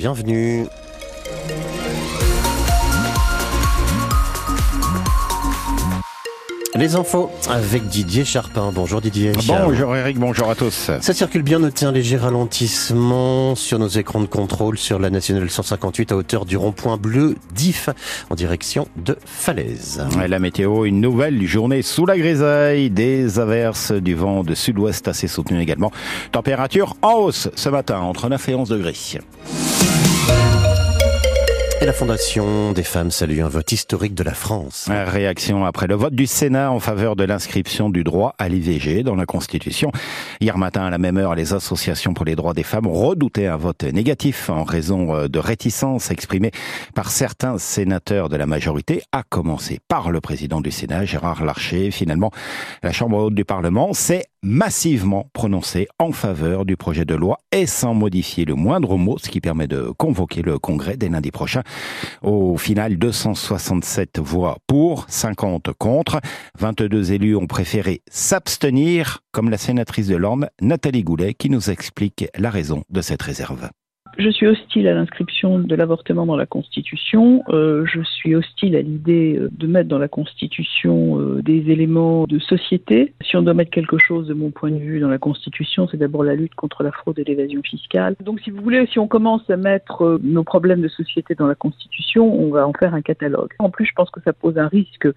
bienvenue. Les infos avec Didier Charpin. Bonjour Didier. Bonjour Eric, bonjour à tous. Ça circule bien, notez un léger ralentissement sur nos écrans de contrôle sur la nationale 158 à hauteur du rond-point bleu d'IF en direction de Falaise. La météo, une nouvelle journée sous la grisaille, des averses, du vent de sud-ouest assez soutenu également. Température en hausse ce matin entre 9 et 11 degrés. Et la Fondation des femmes salue un vote historique de la France. Réaction après le vote du Sénat en faveur de l'inscription du droit à l'IVG dans la Constitution. Hier matin, à la même heure, les associations pour les droits des femmes redoutaient un vote négatif en raison euh, de réticences exprimées par certains sénateurs de la majorité, à commencer par le président du Sénat, Gérard Larcher. Finalement, la Chambre haute du Parlement s'est massivement prononcée en faveur du projet de loi et sans modifier le moindre mot, ce qui permet de convoquer le Congrès dès lundi prochain. Au final, 267 voix pour, 50 contre. 22 élus ont préféré s'abstenir, comme la sénatrice de l'Orne, Nathalie Goulet, qui nous explique la raison de cette réserve. Je suis hostile à l'inscription de l'avortement dans la Constitution. Euh, je suis hostile à l'idée euh, de mettre dans la Constitution euh, des éléments de société. Si on doit mettre quelque chose, de mon point de vue, dans la Constitution, c'est d'abord la lutte contre la fraude et l'évasion fiscale. Donc, si vous voulez, si on commence à mettre nos problèmes de société dans la Constitution, on va en faire un catalogue. En plus, je pense que ça pose un risque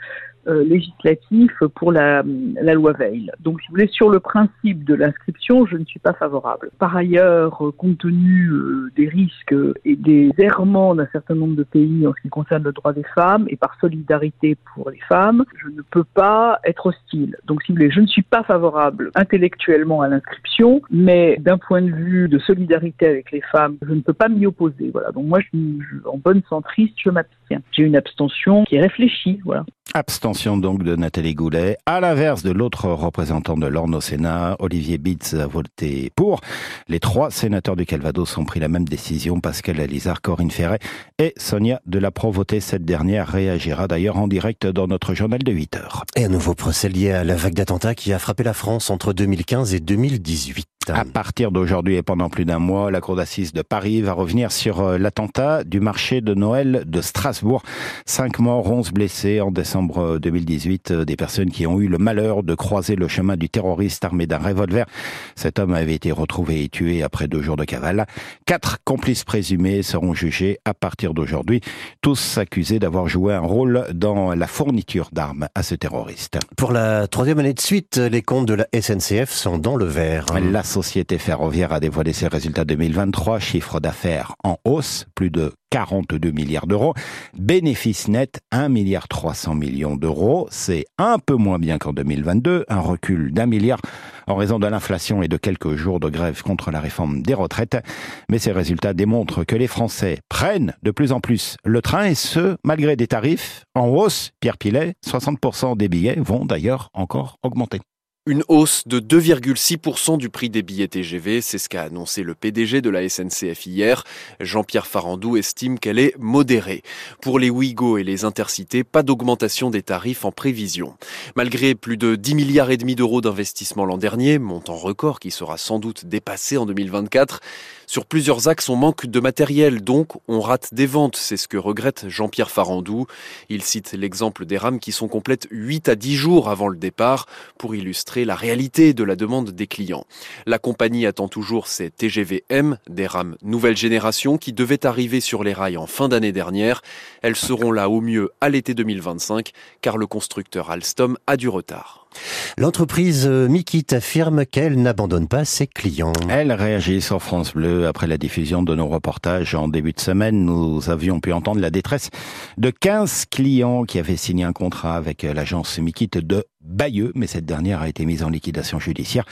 euh, législatif pour la, la, loi Veil. Donc, si vous voulez, sur le principe de l'inscription, je ne suis pas favorable. Par ailleurs, euh, compte tenu des risques et des errements d'un certain nombre de pays en ce qui concerne le droit des femmes et par solidarité pour les femmes, je ne peux pas être hostile. Donc, si vous voulez, je ne suis pas favorable intellectuellement à l'inscription, mais d'un point de vue de solidarité avec les femmes, je ne peux pas m'y opposer. Voilà. Donc, moi, je, je, en bonne centriste, je m'abstiens. J'ai une abstention qui est réfléchie. Voilà. Abstention donc de Nathalie Goulet. À l'inverse de l'autre représentant de l'Orne au Sénat, Olivier Bitz a voté pour. Les trois sénateurs du Calvados ont pris la même décision. Pascal Alizard, Corinne Ferret et Sonia Delaprovoté. Cette dernière réagira d'ailleurs en direct dans notre journal de 8 heures. Et un nouveau procès lié à la vague d'attentats qui a frappé la France entre 2015 et 2018. À partir d'aujourd'hui et pendant plus d'un mois, la Cour d'assises de Paris va revenir sur euh, l'attentat du marché de Noël de Strasbourg. Cinq morts, onze blessés en décembre 2018. Euh, des personnes qui ont eu le malheur de croiser le chemin du terroriste armé d'un revolver. Cet homme avait été retrouvé et tué après deux jours de cavale. Quatre complices présumés seront jugés à partir d'aujourd'hui. Tous accusés d'avoir joué un rôle dans la fourniture d'armes à ce terroriste. Pour la troisième année de suite, les comptes de la SNCF sont dans le vert. La société ferroviaire a dévoilé ses résultats 2023, chiffre d'affaires en hausse, plus de 42 milliards d'euros. Bénéfice net, 1 milliard 300 millions d'euros. C'est un peu moins bien qu'en 2022, un recul d'un milliard en raison de l'inflation et de quelques jours de grève contre la réforme des retraites. Mais ces résultats démontrent que les Français prennent de plus en plus le train et ce, malgré des tarifs en hausse. Pierre Pilet, 60% des billets vont d'ailleurs encore augmenter. Une hausse de 2,6% du prix des billets TGV, c'est ce qu'a annoncé le PDG de la SNCF hier. Jean-Pierre Farandou estime qu'elle est modérée. Pour les Ouigo et les Intercités, pas d'augmentation des tarifs en prévision. Malgré plus de 10 milliards et demi d'euros d'investissement l'an dernier, montant record qui sera sans doute dépassé en 2024, sur plusieurs axes, on manque de matériel, donc on rate des ventes. C'est ce que regrette Jean-Pierre Farandou. Il cite l'exemple des rames qui sont complètes 8 à 10 jours avant le départ pour illustrer la réalité de la demande des clients. La compagnie attend toujours ses TGV-M, des rames nouvelle génération qui devaient arriver sur les rails en fin d'année dernière. Elles seront là au mieux à l'été 2025 car le constructeur Alstom a du retard. L'entreprise Mikit affirme qu'elle n'abandonne pas ses clients. Elle réagit sur France Bleu après la diffusion de nos reportages en début de semaine. Nous avions pu entendre la détresse de 15 clients qui avaient signé un contrat avec l'agence Mikit de Bayeux, mais cette dernière a été mise en liquidation judiciaire.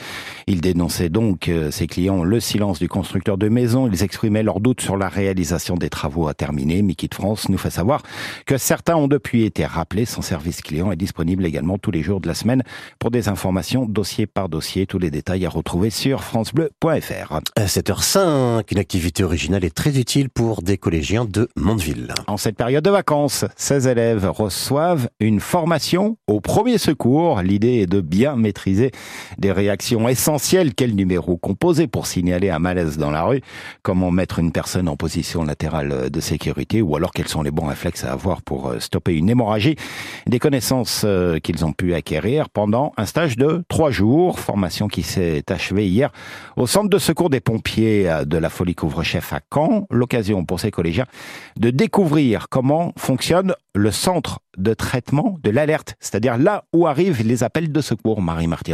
Ils dénonçaient donc, euh, ces clients, le silence du constructeur de maisons. Ils exprimaient leurs doutes sur la réalisation des travaux à terminer. Mickey de France nous fait savoir que certains ont depuis été rappelés. Son service client est disponible également tous les jours de la semaine pour des informations dossier par dossier. Tous les détails à retrouver sur francebleu.fr. À 7h05, une activité originale est très utile pour des collégiens de Mondeville. En cette période de vacances, 16 élèves reçoivent une formation au premier secours L'idée est de bien maîtriser des réactions essentielles. Quel numéro composer pour signaler un malaise dans la rue? Comment mettre une personne en position latérale de sécurité? Ou alors quels sont les bons réflexes à avoir pour euh, stopper une hémorragie Des connaissances euh, qu'ils ont pu acquérir pendant un stage de trois jours? Formation qui s'est achevée hier au centre de secours des pompiers euh, de la Folie Couvre-Chef à Caen. L'occasion pour ces collégiens de découvrir comment fonctionne le centre de traitement de l'alerte, c'est-à-dire là où arrivent les appels de secours, Marie-Marty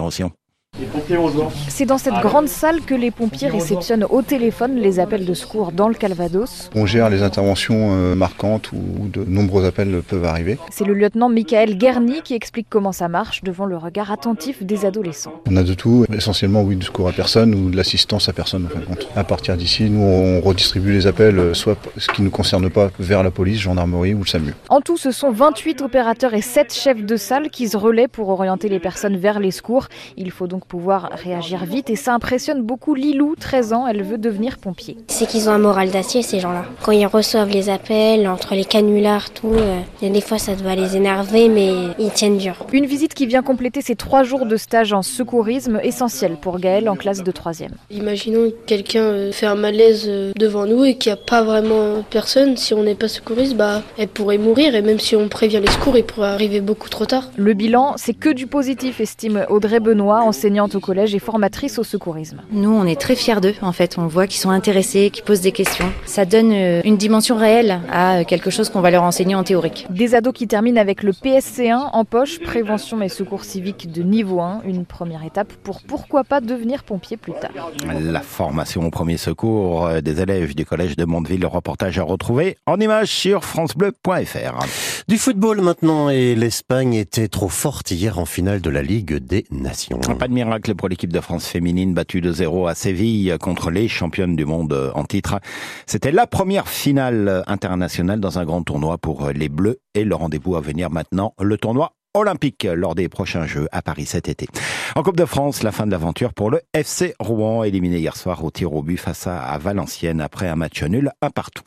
c'est dans cette grande salle que les pompiers réceptionnent au téléphone les appels de secours dans le Calvados. On gère les interventions euh, marquantes où de nombreux appels peuvent arriver. C'est le lieutenant Michael Guerny qui explique comment ça marche devant le regard attentif des adolescents. On a de tout, essentiellement oui, du secours à personne ou de l'assistance à personne en fin de compte. À partir d'ici, nous on redistribue les appels, euh, soit ce qui ne nous concerne pas, vers la police, gendarmerie ou le SAMU. En tout, ce sont 28 opérateurs et 7 chefs de salle qui se relaient pour orienter les personnes vers les secours. Il faut donc pouvoir réagir vite et ça impressionne beaucoup Lilou, 13 ans, elle veut devenir pompier. C'est qu'ils ont un moral d'acier ces gens-là. Quand ils reçoivent les appels, entre les canulars, tout, euh, des fois ça doit les énerver mais ils tiennent dur. Une visite qui vient compléter ces trois jours de stage en secourisme essentiel pour Gaël en classe de 3e. Imaginons que quelqu'un euh, fait un malaise euh, devant nous et qu'il n'y a pas vraiment personne, si on n'est pas secouriste, bah, elle pourrait mourir et même si on prévient les secours, il pourrait arriver beaucoup trop tard. Le bilan, c'est que du positif, estime Audrey Benoît, enseignante au collège et formatrice au secourisme. Nous, on est très fiers d'eux, en fait. On voit qu'ils sont intéressés, qu'ils posent des questions. Ça donne euh, une dimension réelle à quelque chose qu'on va leur enseigner en théorique. Des ados qui terminent avec le PSC1 en poche, prévention et secours civiques de niveau 1, une première étape pour pourquoi pas devenir pompier plus tard. La formation au premier secours euh, des élèves du collège de Mondeville, le reportage à retrouver en image sur francebleu.fr. Du football maintenant et l'Espagne était trop forte hier en finale de la Ligue des Nations. Pas de miracle pour l'équipe de France féminine battue de 0 à Séville contre les championnes du monde en titre. C'était la première finale internationale dans un grand tournoi pour les Bleus et le rendez-vous à venir maintenant, le tournoi olympique lors des prochains Jeux à Paris cet été. En Coupe de France, la fin de l'aventure pour le FC Rouen, éliminé hier soir au tir au but face à Valenciennes après un match nul un partout.